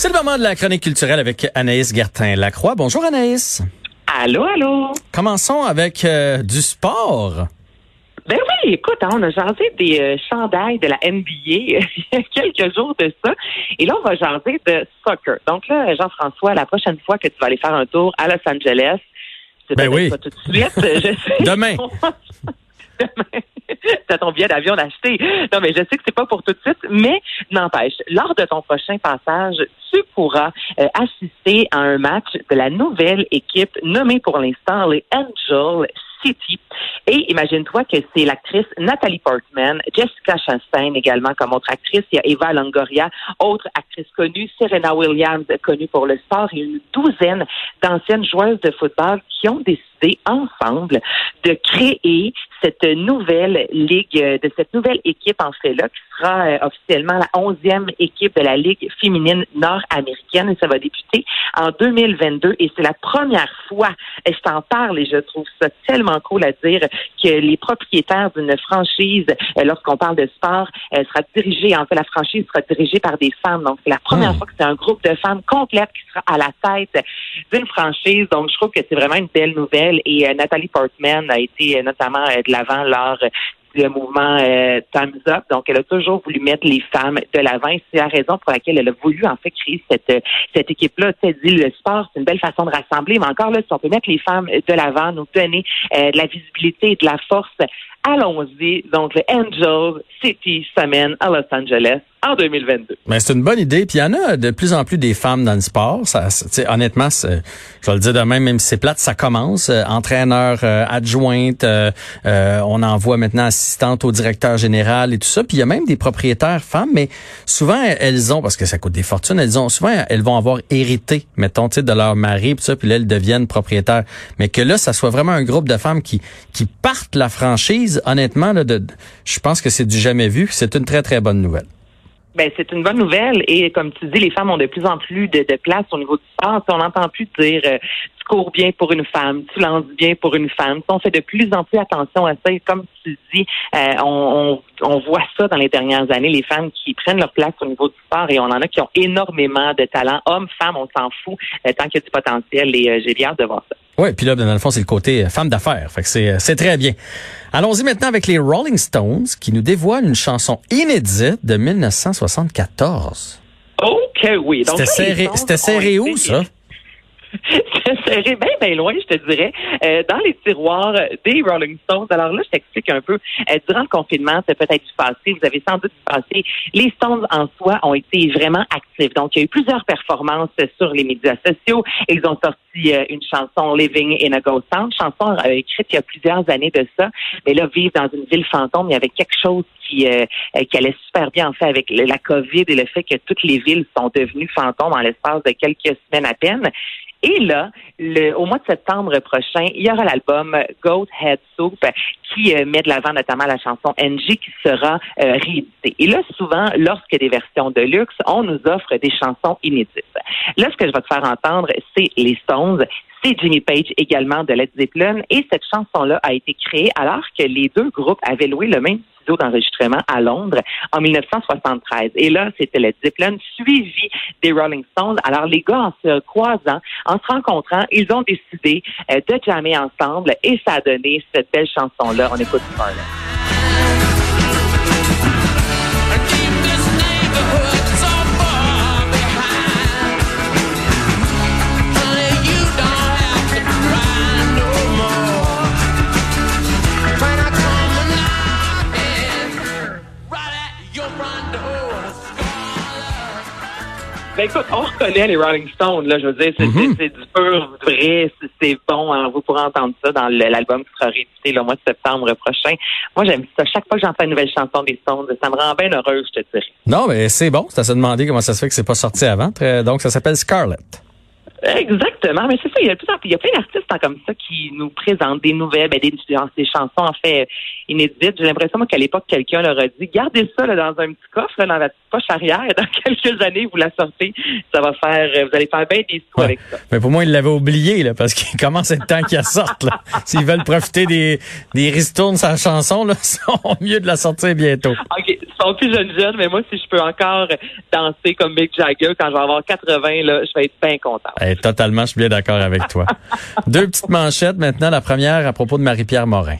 C'est le moment de la chronique culturelle avec Anaïs Gertin-Lacroix. Bonjour Anaïs. Allô, allô? Commençons avec euh, du sport. Ben oui, écoute, hein, on a jasé des euh, chandails de la NBA il y a quelques jours de ça. Et là, on va jaser de soccer. Donc là, Jean-François, la prochaine fois que tu vas aller faire un tour à Los Angeles, c'est Ben oui. pas tout de suite, je sais. Demain. T'as ton billet d'avion d'acheter. Non, mais je sais que c'est pas pour tout de suite, mais n'empêche, lors de ton prochain passage, tu pourras euh, assister à un match de la nouvelle équipe nommée pour l'instant les Angel City. Et imagine-toi que c'est l'actrice Nathalie Portman, Jessica Chastain également comme autre actrice, il y a Eva Longoria, autre actrice connue, Serena Williams, connue pour le sport, et une douzaine d'anciennes joueuses de football qui ont décidé ensemble de créer cette nouvelle ligue, de cette nouvelle équipe en fait là, sera euh, officiellement la onzième équipe de la Ligue féminine nord-américaine et ça va débuter en 2022 et c'est la première fois, et je t'en parle et je trouve ça tellement cool à dire que les propriétaires d'une franchise, euh, lorsqu'on parle de sport, euh, sera dirigée, en fait la franchise sera dirigée par des femmes. Donc c'est la première Hmm. fois que c'est un groupe de femmes complète qui sera à la tête d'une franchise. Donc je trouve que c'est vraiment une belle nouvelle et euh, Nathalie Portman a été euh, notamment euh, de l'avant lors le mouvement euh, Time's Up. Donc, elle a toujours voulu mettre les femmes de l'avant. C'est la raison pour laquelle elle a voulu en fait créer cette euh, cette équipe-là. Tu dit le sport, c'est une belle façon de rassembler, mais encore là, si on peut mettre les femmes de l'avant, nous donner euh, de la visibilité et de la force, allons-y. Donc, le Angel City semaine à Los Angeles en 2022. Ben, c'est une bonne idée. Puis il y en a de plus en plus des femmes dans le sport. Ça, honnêtement, je vais le dire de même, si c'est plate, ça commence. Euh, entraîneur euh, adjointe, euh, euh, on en voit maintenant assistante au directeur général et tout ça. Puis il y a même des propriétaires femmes, mais souvent elles ont, parce que ça coûte des fortunes, elles ont souvent elles vont avoir hérité, mettons, de leur mari, puis ça, puis là elles deviennent propriétaires. Mais que là, ça soit vraiment un groupe de femmes qui qui partent la franchise. Honnêtement, là, de- je pense que c'est du jamais vu. C'est une très très bonne nouvelle. Ben, c'est une bonne nouvelle et comme tu dis, les femmes ont de plus en plus de, place au niveau du sport. On n'entend plus dire euh, cours bien pour une femme, tu lances bien pour une femme. On fait de plus en plus attention à ça et comme tu dis, euh, on, on, on voit ça dans les dernières années, les femmes qui prennent leur place au niveau du sport et on en a qui ont énormément de talent. Hommes, femmes, on s'en fout euh, tant qu'il y a du potentiel et euh, j'ai bien hâte de voir ça. Oui, puis là, dans le fond, c'est le côté femme d'affaires. Fait que c'est, très bien. Allons-y maintenant avec les Rolling Stones qui nous dévoilent une chanson inédite de 1974. Ok, oui. C'était serré, serré où, été- ça? Serré bien, bien loin, je te dirais, euh, dans les tiroirs des Rolling Stones. Alors là, je t'explique un peu. Euh, durant le confinement, c'est peut-être passé, vous avez sans doute passé. Les Stones en soi ont été vraiment actifs. Donc, il y a eu plusieurs performances sur les médias sociaux. Ils ont sorti euh, une chanson Living in a Ghost Town, chanson euh, écrite il y a plusieurs années de ça. Mais là, vivre dans une ville fantôme, il y avait quelque chose qui, qui allait super bien en fait avec la COVID et le fait que toutes les villes sont devenues fantômes en l'espace de quelques semaines à peine. Et là, le, au mois de septembre prochain, il y aura l'album Goat Head Soup qui euh, met de l'avant notamment la chanson NG qui sera euh, rééditée. Et là, souvent, a des versions de luxe, on nous offre des chansons inédites. Là, ce que je vais te faire entendre, c'est les Stones, c'est Jimmy Page également de Led Zeppelin. Et cette chanson-là a été créée alors que les deux groupes avaient loué le même d'enregistrement à Londres en 1973. Et là, c'était Led Zeppelin suivi des Rolling Stones. Alors, les gars, en se croisant, en se rencontrant, ils ont décidé euh, de jammer ensemble et ça a donné cette belle chanson-là. On écoute Scarlett. Ben écoute, on reconnaît les Rolling Stones, là, je veux dire, c'est c'est du pur, vrai, c'est- bon. hein. Vous pourrez entendre ça dans l'album qui sera réédité le mois de septembre prochain. Moi, j'aime ça. Chaque fois que j'entends une nouvelle chanson des Stones, ça me rend bien heureuse, je te dirais. Non, mais c'est bon. À se demander comment ça se fait que c'est pas sorti avant. Donc, ça s'appelle Scarlett. Exactement, mais c'est ça, il y a, il y a plein d'artistes hein, comme ça qui nous présentent des nouvelles, ben, des, des chansons en fait inédites. J'ai l'impression qu'à l'époque, quelqu'un leur a dit Gardez ça là, dans un petit coffre, là, dans la petite poche arrière, et dans quelques années, vous la sortez, ça va faire vous allez faire bien des sous Ouais. avec ça. Mais pour moi, ils l'avaient oublié, là, parce qu'il commence à être temps qu'elle sorte, là. S'ils veulent profiter des, des ristournes sa chanson, là, ils sont mieux de la sortir bientôt. OK, ils sont plus jeunes jeunes, mais moi, si je peux encore danser comme Mick Jagger quand je vais avoir 80, là, je vais être bien content. Eh, totalement, je suis bien d'accord avec toi. Deux petites manchettes maintenant. La première à propos de Marie-Pierre Morin.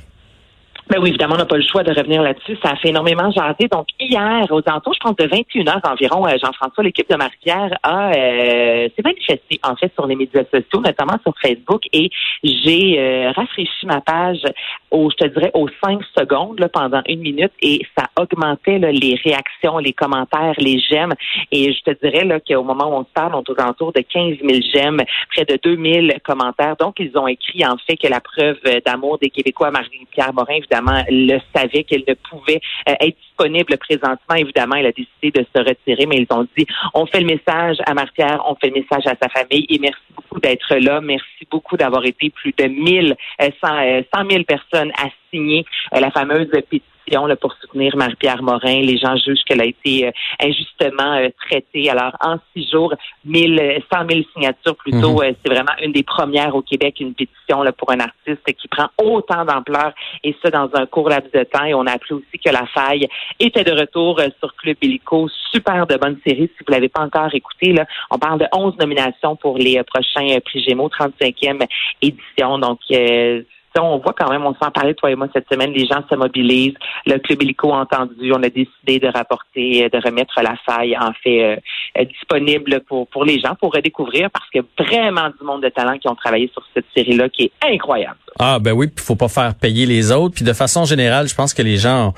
Ben oui, évidemment, on n'a pas le choix de revenir là-dessus. Ça a fait énormément jaser. Donc, hier, aux alentours, je pense, de 21 heures environ, euh, Jean-François, l'équipe de Marie-Pierre, a euh, s'est manifesté, en fait, sur les médias sociaux, notamment sur Facebook, et j'ai euh, rafraîchi ma page au, je te dirais, aux 5 secondes, là, pendant une minute, et ça augmentait là, les réactions, les commentaires, les j'aime. Et je te dirais là, qu'au moment où on se parle, on est aux alentours de 15 000 j'aime, près de 2000 commentaires. Donc, ils ont écrit, en fait, que la preuve euh, d'amour des Québécois Marie-Pierre Morin, évidemment, le savait qu'elle ne pouvait euh, être disponible présentement. Évidemment, elle a décidé de se retirer, mais ils ont dit, on fait le message à Marie-Pierre, on fait le message à sa famille et merci beaucoup d'être là. Merci beaucoup d'avoir été plus de 1000, euh, 100, euh, 100 000 personnes à signer euh, la fameuse pétition là, pour soutenir Marie-Pierre Morin. Les gens jugent qu'elle a été euh, injustement euh, traitée. Alors, en six jours, 1000, euh, 100 000 signatures plutôt, Mhm. euh, c'est vraiment une des premières au Québec, une pétition là, pour un artiste qui prend autant d'ampleur et ça dans un court laps de temps. Et on a appris aussi que La Faille était de retour sur Club Illico. Super de bonne série. Si vous l'avez pas encore écouté, là, on parle de 11 nominations pour les prochains prix Gémeaux, 35e édition. Donc, euh, on voit quand même, on s'en parlait, toi et moi, cette semaine, les gens se mobilisent. Le Club Illico a entendu, on a décidé de rapporter, euh, de remettre la faille, en fait, euh, euh, disponible pour, pour les gens, pour redécouvrir, parce qu'il y a vraiment du monde de talent qui ont travaillé sur cette série-là, qui est incroyable. Ah, ben oui, puis faut pas faire payer les autres. Puis de façon générale, je pense que les gens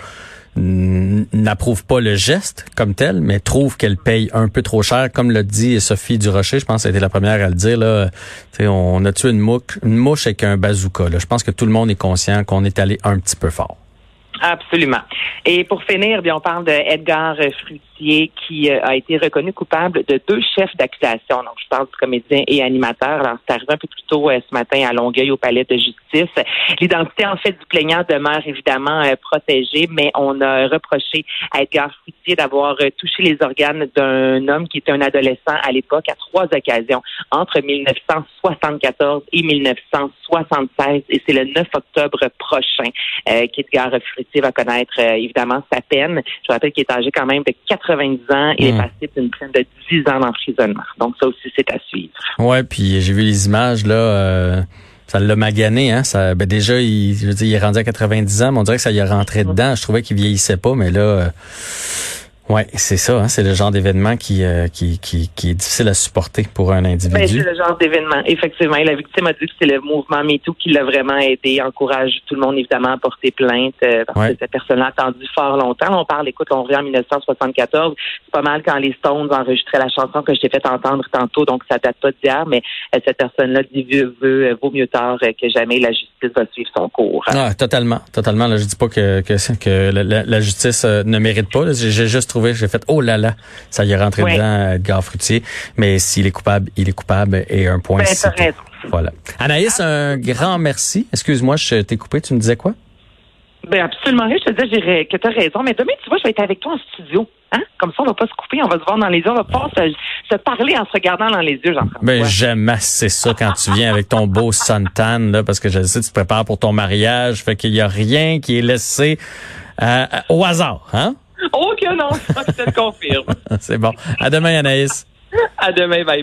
n'approuvent pas le geste comme tel, mais trouvent qu'elle paye un peu trop cher. Comme l'a dit Sophie Durocher, je pense qu'elle a été la première à le dire, là, on a tué une mouche, une mouche avec un bazooka. Je pense que tout le monde est conscient qu'on est allé un petit peu fort. Absolument. Et pour finir, bien, on parle de Edgar Qui euh, a été reconnu coupable de deux chefs d'accusation. Donc, je parle du comédien et animateur. Alors, c'est arrivé un peu plus tôt euh, ce matin à Longueuil au palais de justice. L'identité, en fait, du plaignant demeure évidemment euh, protégée, mais on a reproché à Edgar Fruitier d'avoir touché les organes d'un homme qui était un adolescent à l'époque à trois occasions entre 1974 et 1976. Et c'est le 9 octobre prochain qu'Edgar Fruitier va connaître évidemment sa peine. Je rappelle qu'il est âgé quand même de 90 ans. Il Mm. est passible d'une peine de 10 ans d'emprisonnement. Donc ça aussi, c'est à suivre. Ouais, puis j'ai vu les images là. euh, ça l'a magané, hein. Ça, ben déjà, il, je veux dire, il est rendu à 90 ans, mais on dirait que ça y est rentré dedans. Je trouvais qu'il vieillissait pas, mais là, euh, ouais, c'est ça. Hein, c'est le genre d'événement qui, euh, qui, qui, qui est difficile à supporter pour un Ben, individu. c'est le genre d'événement. Effectivement, Et la victime a dit que c'est le mouvement MeToo qui l'a vraiment aidé, encourage tout le monde évidemment à porter plainte euh, parce Ouais. que cette personne-là a attendu fort longtemps. On parle, écoute, on revient en 1974. C'est pas mal quand les Stones enregistraient la chanson que je t'ai fait entendre tantôt, donc ça date pas d'hier, mais euh, cette personne-là dit veut, veut, vaut mieux tard que jamais. La justice va suivre son cours. Ah, totalement, totalement. Là, je dis pas que que, que la, la- la justice ne mérite pas. j'ai juste trouvé, j'ai fait oh là là, ça y est rentré dedans, Edgar Fruitier. Mais s'il est coupable, il est coupable et un point. Ben. Voilà. Anaïs, un grand merci. Excuse-moi, je t'ai coupé. Tu me disais quoi? Ben absolument rien. Je te dis j'ai- que tu as raison. Mais demain, tu vois, je vais être avec toi en studio. Hein? Comme ça, on va pas se couper, on va se voir dans les yeux, on va pouvoir se, se parler en se regardant dans les yeux, Jean-François. Ben j'aime assez ça quand tu viens avec ton beau suntan là, parce que je sais tu te prépares pour ton mariage, fait qu'il y a rien qui est laissé euh, au hasard, hein? Oh que non, je te le confirme. C'est bon. À demain, Anaïs. À demain, bye bye.